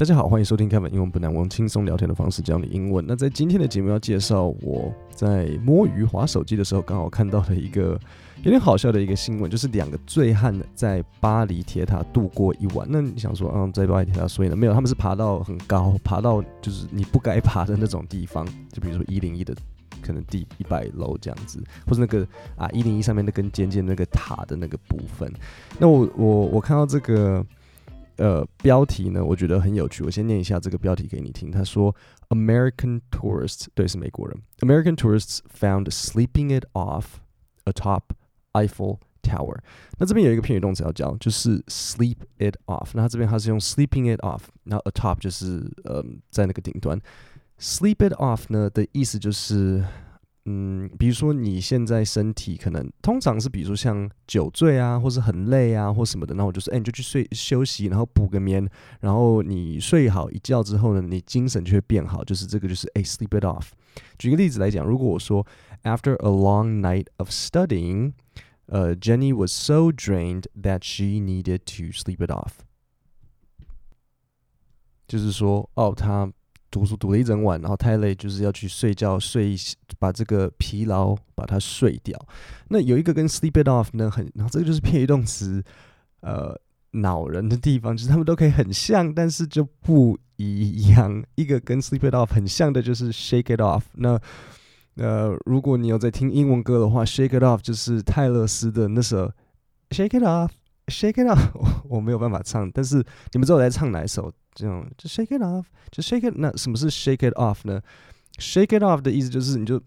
大家好，欢迎收听 Kevin 英文不难，我用轻松聊天的方式教你英文。那在今天的节目要介绍我在摸鱼滑手机的时候，刚好看到了一个有点好笑的一个新闻，就是两个醉汉在巴黎铁塔度过一晚。那你想说，嗯，在巴黎铁塔，所以呢，没有，他们是爬到很高，爬到就是你不该爬的那种地方，就比如说一零一的可能第一百楼这样子，或是那个啊一零一上面那根尖尖那个塔的那个部分。那我我我看到这个。呃，标题呢，我觉得很有趣。我先念一下这个标题给你听。他说：“American tourists，对，是美国人。American tourists found sleeping it off atop Eiffel Tower。那这边有一个片语动词要教，就是 sleep it off。那他这边他是用 sleeping it off，那 atop 就是呃在那个顶端。sleep it off 呢的意思就是。”嗯，比如说你现在身体可能通常是，比如说像酒醉啊，或是很累啊，或什么的，那我就说，哎，你就去睡休息，然后补个眠，然后你睡好一觉之后呢，你精神就会变好，就是这个就是哎，sleep it off。举个例子来讲，如果我说 After a long night of studying，呃，Jenny was so drained that she needed to sleep it off，就是说，哦，她。读书读了一整晚，然后太累，就是要去睡觉，睡把这个疲劳把它睡掉。那有一个跟 sleep it off 呢很，然后这个就是片语动词，呃，恼人的地方，就是他们都可以很像，但是就不一样。一个跟 sleep it off 很像的就是 shake it off。那呃，如果你有在听英文歌的话，shake it off 就是泰勒斯的那首 shake it off，shake it off，我，我没有办法唱，但是你们知道我在唱哪一首？这种就 shake it off，就 shake it。那什么是 shake it off 呢？shake it off 的意思就是你就，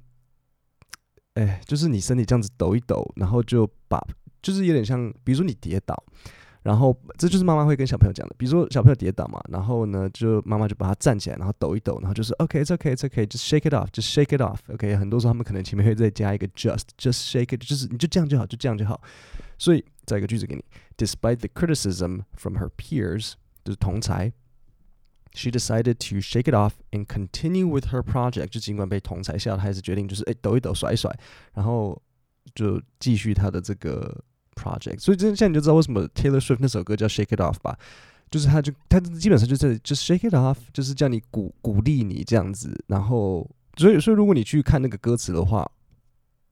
哎，就是你身体这样子抖一抖，然后就把，就是有点像，比如说你跌倒，然后这就是妈妈会跟小朋友讲的。比如说小朋友跌倒嘛，然后呢，就妈妈就把他站起来，然后抖一抖，然后就是 OK，it's OK，it's OK，just shake it off，just shake it off。OK，很多时候他们可能前面会再加一个 just，just shake it，就是你就这样就好，就这样就好。所以再一个句子给你，Despite the criticism from her peers，就是同才。She decided to shake it off and continue with her project。就尽管被同侪笑，她还是决定就是哎抖一抖甩一甩，然后就继续她的这个 project。所以这现在你就知道为什么 Taylor Swift 那首歌叫 Shake It Off 吧？就是他就他基本上就在就 shake it off，就是叫你鼓鼓励你这样子。然后所以所以如果你去看那个歌词的话，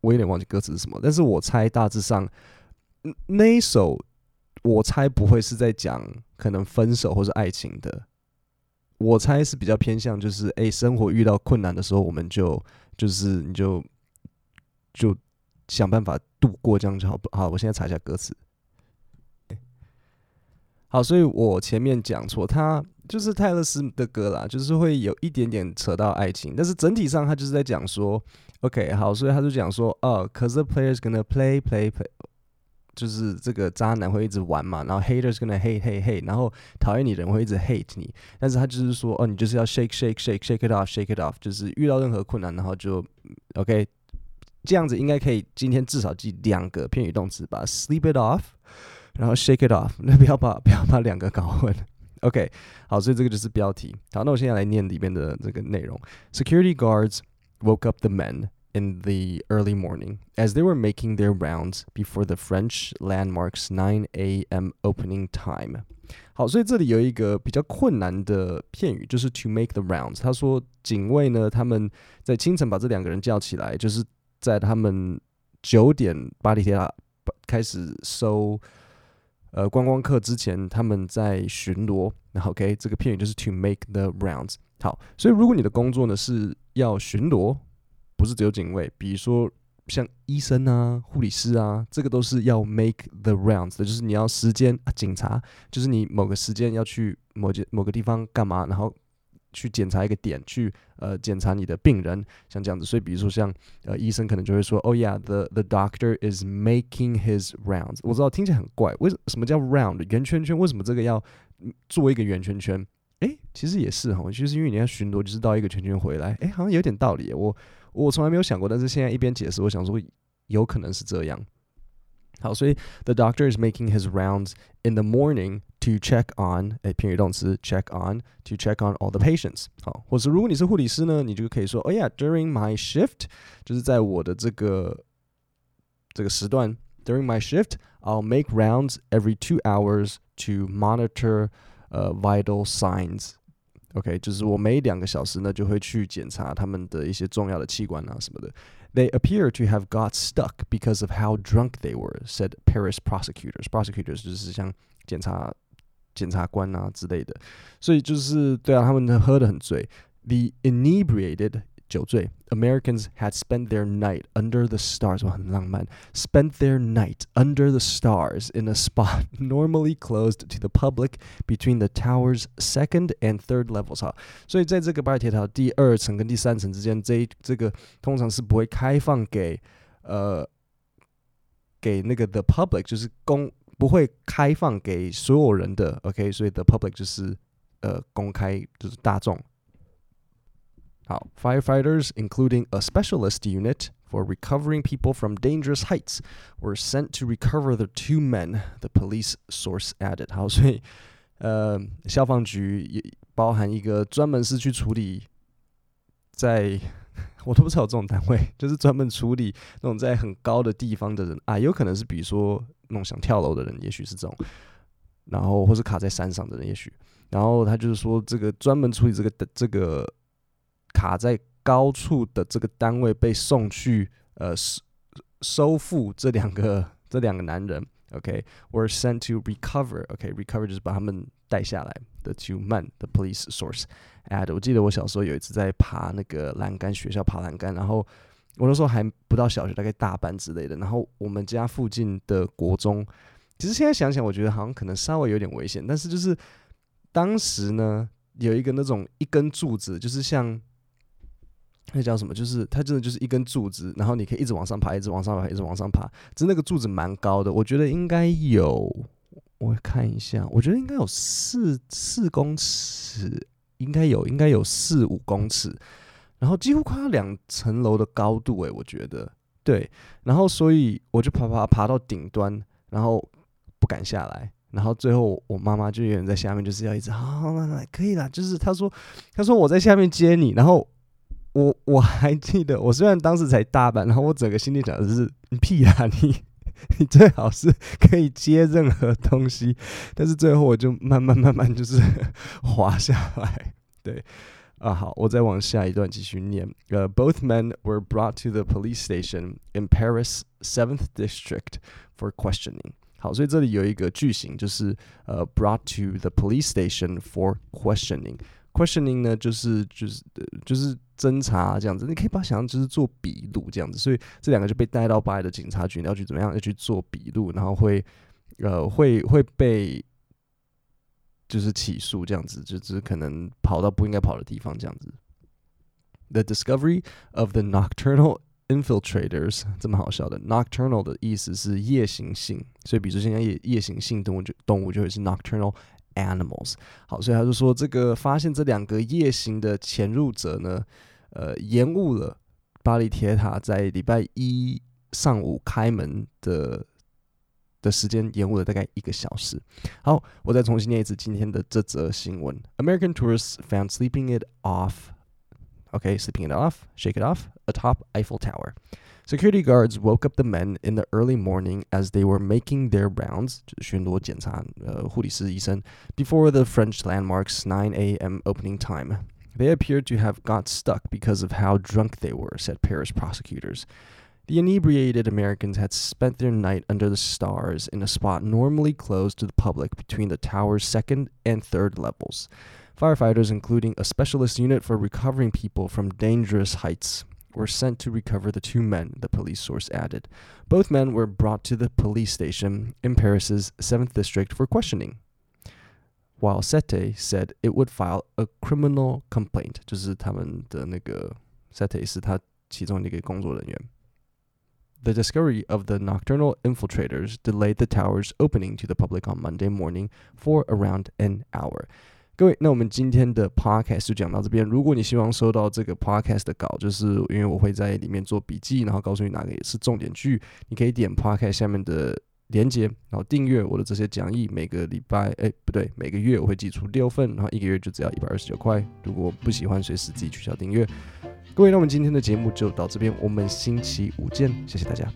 我有点忘记歌词是什么，但是我猜大致上那一首我猜不会是在讲可能分手或是爱情的。我猜是比较偏向，就是哎、生活遇到困难的时候，我们就就是你就就想办法度过，这样就好。好，我现在查一下歌词。好，所以我前面讲错，他就是泰勒斯的歌啦，就是会有一点点扯到爱情，但是整体上他就是在讲说，OK，好，所以他就讲说，哦，cause the player is gonna play play play。就是这个渣男会一直玩嘛，然后 haters gonna hate hate hate，然后讨厌你的人会一直 hate 你，但是他就是说，哦，你就是要 shake shake shake shake it off shake it off，就是遇到任何困难，然后就 OK，这样子应该可以。今天至少记两个片语动词吧，sleep it off，然后 shake it off，那不要把不要把两个搞混。OK，好，所以这个就是标题。好，那我现在来念里面的这个内容：Security guards woke up the men。In the early morning, as they were making their rounds before the French landmark's 9 a.m. opening time。好，所以这里有一个比较困难的片语，就是 to make the rounds。他说，警卫呢，他们在清晨把这两个人叫起来，就是在他们九点巴黎铁塔开始收呃观光客之前，他们在巡逻。然后，OK，这个片语就是 to make the rounds。好，所以如果你的工作呢是要巡逻。 不是只有警卫，比如说像医生啊、护理师啊，这个都是要 make the rounds 的，就是你要时间啊，警察就是你某个时间要去某件某个地方干嘛，然后去检查一个点，去呃检查你的病人，像这样子。所以比如说像呃医生可能就会说，Oh yeah，the the doctor is making his rounds。我知道听起来很怪，为什么叫 round 圆圈圈？为什么这个要做一个圆圈圈？诶，其实也是哈，就是因为你要巡逻，就是绕一个圈圈回来。诶，好像有点道理。我。我从来没有想过，但是现在一边解释，我想说有可能是这样。好，所以 the doctor is making his rounds in the morning to check on，诶，片语动词 check on to check on all the patients。好，或者如果你是护理师呢，你就可以说，Oh yeah，during my shift，就是在我的这个这个时段，during my shift，I'll make rounds every two hours to monitor，呃，vital signs。 OK，就是我每两个小时呢就会去检查他们的一些重要的器官啊什么的。They appear to have got stuck because of how drunk they were, said Paris prosecutors. Prosecutors 就是像检察检察官啊之类的，所以就是对啊，他们喝得很醉。The inebriated 酒醉，Americans had spent their night under the stars，哇，很浪漫。Spent their night under the stars in a spot normally closed to the public between the tower's second and third levels。哈，所以在这个巴黎铁塔第二层跟第三层之间，这一这个通常是不会开放给呃给那个 the public，就是公不会开放给所有人的。OK，所以 the public 就是呃公开，就是大众。 好，firefighters, including a specialist unit for recovering people from dangerous heights, were sent to recover the two men. The police source added. 好，所以呃，消防局也包含一个专门是去处理在，在我都不知道有这种单位，就是专门处理那种在很高的地方的人啊，有可能是比如说那种想跳楼的人，也许是这种，然后或是卡在山上的人，也许，然后他就是说这个专门处理这个的这个。 卡在高处的这个单位被送去呃收收复这两个 这两个男人，OK，were、sent to recover，OK，recover、就是把他们带下来。The two men，the police source add。我记得我小时候有一次在爬那个栏杆，学校爬栏杆，然后我那时候还不到小学，大概大班之类的。然后我们家附近的国中，其实现在想想，我觉得好像可能稍微有点危险，但是就是当时呢，有一个那种一根柱子，就是像。那叫什么？就是它真的就是一根柱子，然后你可以一直往上爬，一直往上爬，一直往上爬。只是那个柱子蛮高的，我觉得应该有，我看一下，我觉得应该有四四公尺，应该有，应该有四五公尺，然后几乎快要两层楼的高度，诶，我觉得对。然后所以我就爬爬爬到顶端，然后不敢下来，然后最后我妈妈就有人在下面，就是要一直好好来来，可以啦，就是她说她说我在下面接你，然后。我我还记得，我虽然当时才大班，然后我整个心里想的是，你屁啊，你你最好是可以接任何东西，但是最后我就慢慢慢慢就是滑下来。对，啊好，我再往下一段继续念。呃、，both men were brought to the police station in Paris Seventh District for questioning。好，所以这里有一个句型，就是呃、，brought to the police station for questioning。Questioning 呢，就是就是就是侦查这样子，你可以把它想象就是做笔录这样子，所以这两个就被带到巴黎的警察局，你要去怎么样？要去做笔录，然后会呃会会被就是起诉这样子，就只可能跑到不应该跑的地方这样子。The discovery of the nocturnal infiltrators 这么好笑的，nocturnal 的意思是夜行性，所以比如说现在夜夜行性动物就动物就会是 nocturnal。Animals，好，所以他就说，这个发现这两个夜行的潜入者呢，呃，延误了巴黎铁塔在礼拜一上午开门的的时间，延误了大概一个小时。好，我再重新念一次今天的这则新闻：American tourists found sleeping it off. Okay, sleeping it off, shake it off atop Eiffel Tower. Security guards woke up the men in the early morning as they were making their rounds, 巡逻检查，呃，护理师医生, before the French landmark's 9 a.m. opening time. They appeared to have got stuck because of how drunk they were, said Paris prosecutors. The inebriated Americans had spent their night under the stars in a spot normally closed to the public between the tower's second and third levels. Firefighters, including a specialist unit for recovering people from dangerous heights, were sent to recover the two men, the police source added. Both men were brought to the police station in Paris's 7th district for questioning. While Sete said it would file a criminal complaint. 就是他们的那个 Sete 是他其中一个工作人员。The discovery of the nocturnal infiltrators delayed the tower's opening to the public on Monday morning for around an hour. 各位，那我们今天的 podcast 就讲到这边。如果你希望收到这个 podcast 的稿，就是因为我会在里面做笔记，然后告诉你哪个也是重点句，你可以点 podcast 下面的连接，然后订阅我的这些讲义。每个礼拜，哎，不对，每个月我会寄出六份，然后一个月就只要一百二十九块。如果不喜欢，随时自己取消订阅。各位，那我们今天的节目就到这边，我们星期五见，谢谢大家。